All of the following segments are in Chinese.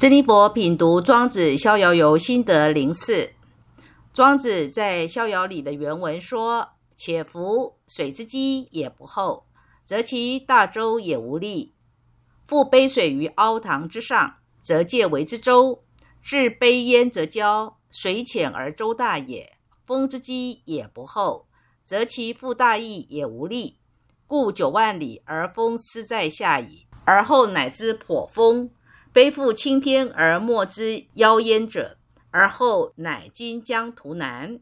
真尼佛品读《庄子逍遥游心得零四》。庄子在《逍遥》里的原文说：“且夫水之积也不厚，则其大舟也无力；覆杯水于凹塘之上，则介为之舟；置杯焉则交，水浅而舟大也。风之积也不厚，则其覆大翼也无力。故九万里而风斯在下矣，而后乃知颇风。”背负青天而莫之夭焉者，而后乃今江图南。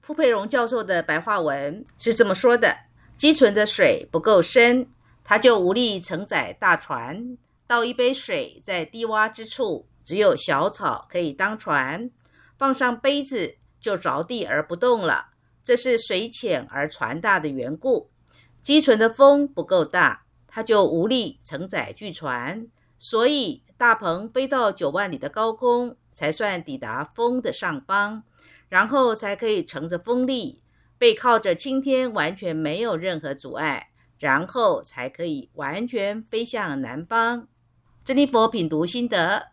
傅佩荣教授的白话文是这么说的：积存的水不够深，它就无力承载大船。倒一杯水在低洼之处，只有小草可以当船，放上杯子就着地而不动了。这是水浅而船大的缘故。积存的风不够大，它就无力承载巨船。所以，大鹏飞到九万里的高空，才算抵达风的上方，然后才可以乘着风力，背靠着青天，完全没有任何阻碍，然后才可以完全飞向南方。真理佛品读心得：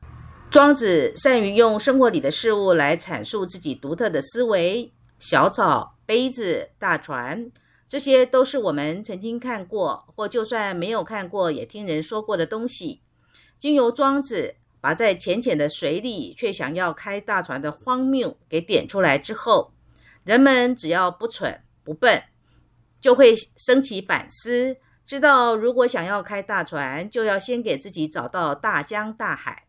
庄子善于用生活里的事物来阐述自己独特的思维。小草、杯子、大船，这些都是我们曾经看过，或就算没有看过，也听人说过的东西。经由庄子把在浅浅的水里却想要开大船的荒谬给点出来之后，人们只要不蠢不笨，就会升起反思，知道如果想要开大船，就要先给自己找到大江大海，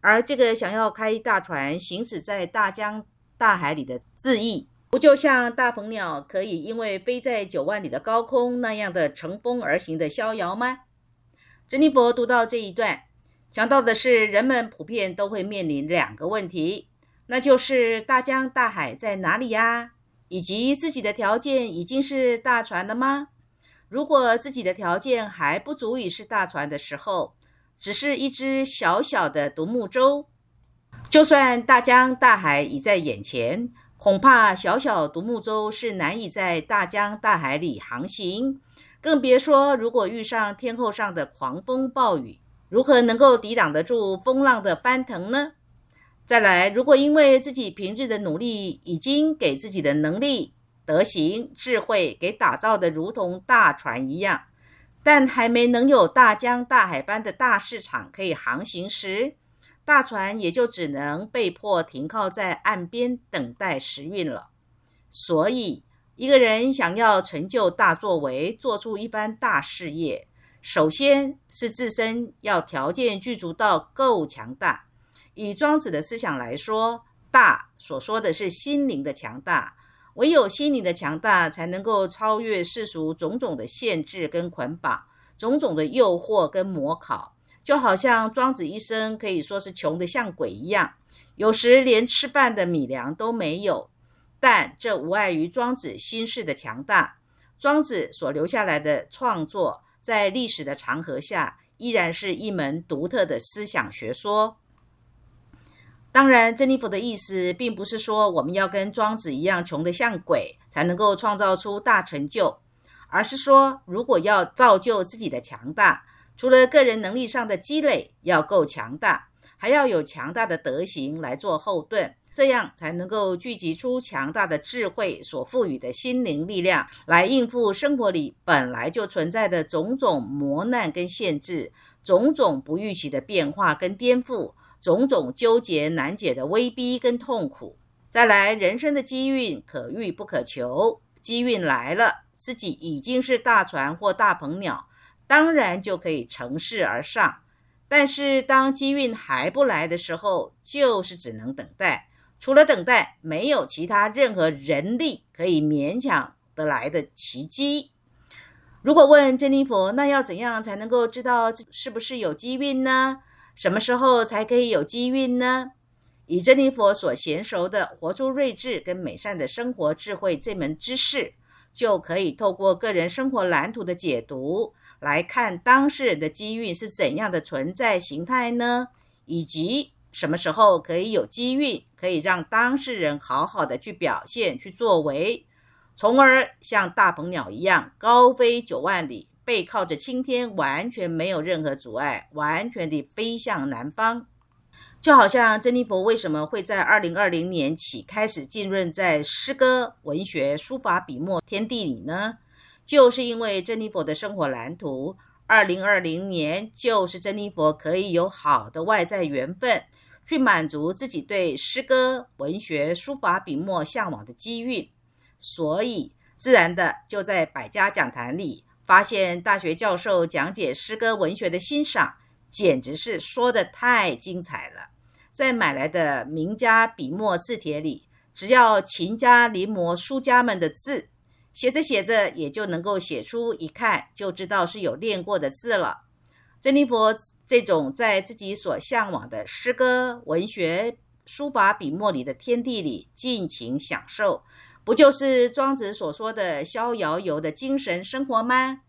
而这个想要开大船行驶在大江大海里的字意，不就像大鹏鸟可以因为飞在九万里的高空那样的乘风而行的逍遥吗？珍妮佛读到这一段。想到的是，人们普遍都会面临两个问题，那就是大江大海在哪里呀？以及自己的条件已经是大船了吗？如果自己的条件还不足以是大船的时候，只是一只小小的独木舟，就算大江大海已在眼前，恐怕小小独木舟是难以在大江大海里航行，更别说如果遇上天后上的狂风暴雨。如何能够抵挡得住风浪的翻腾呢？再来，如果因为自己平日的努力，已经给自己的能力、德行、智慧给打造的如同大船一样，但还没能有大江大海般的大市场可以航行时，大船也就只能被迫停靠在岸边等待时运了。所以，一个人想要成就大作为，做出一番大事业。首先是自身要条件具足到够强大。以庄子的思想来说，大所说的是心灵的强大。唯有心灵的强大，才能够超越世俗种种的限制跟捆绑，种种的诱惑跟模考。就好像庄子一生可以说是穷得像鬼一样，有时连吃饭的米粮都没有。但这无碍于庄子心事的强大。庄子所留下来的创作。在历史的长河下，依然是一门独特的思想学说。当然，珍妮佛的意思并不是说我们要跟庄子一样穷得像鬼，才能够创造出大成就，而是说，如果要造就自己的强大，除了个人能力上的积累要够强大，还要有强大的德行来做后盾。这样才能够聚集出强大的智慧所赋予的心灵力量，来应付生活里本来就存在的种种磨难跟限制，种种不预期的变化跟颠覆，种种纠结难解的威逼跟痛苦。再来，人生的机运可遇不可求，机运来了，自己已经是大船或大鹏鸟，当然就可以乘势而上。但是当机运还不来的时候，就是只能等待。除了等待，没有其他任何人力可以勉强得来的奇迹。如果问珍妮佛，那要怎样才能够知道是不是有机运呢？什么时候才可以有机运呢？以珍妮佛所娴熟的活出睿智跟美善的生活智慧这门知识，就可以透过个人生活蓝图的解读，来看当事人的机运是怎样的存在形态呢？以及。什么时候可以有机运，可以让当事人好好的去表现、去作为，从而像大鹏鸟一样高飞九万里，背靠着青天，完全没有任何阻碍，完全的飞向南方。就好像珍妮佛为什么会在二零二零年起开始浸润在诗歌、文学、书法、笔墨天地里呢？就是因为珍妮佛的生活蓝图，二零二零年就是珍妮佛可以有好的外在缘分，去满足自己对诗歌、文学、书法、笔墨向往的机遇，所以自然的就在百家讲坛里发现大学教授讲解诗歌文学的欣赏，简直是说的太精彩了。在买来的名家笔墨字帖里，只要勤加临摹书家们的字，写着写着也就能够写出一看就知道是有练过的字了。珍妮佛这种在自己所向往的诗歌、文学、书法、笔墨里的天地里尽情享受，不就是庄子所说的逍遥游的精神生活吗？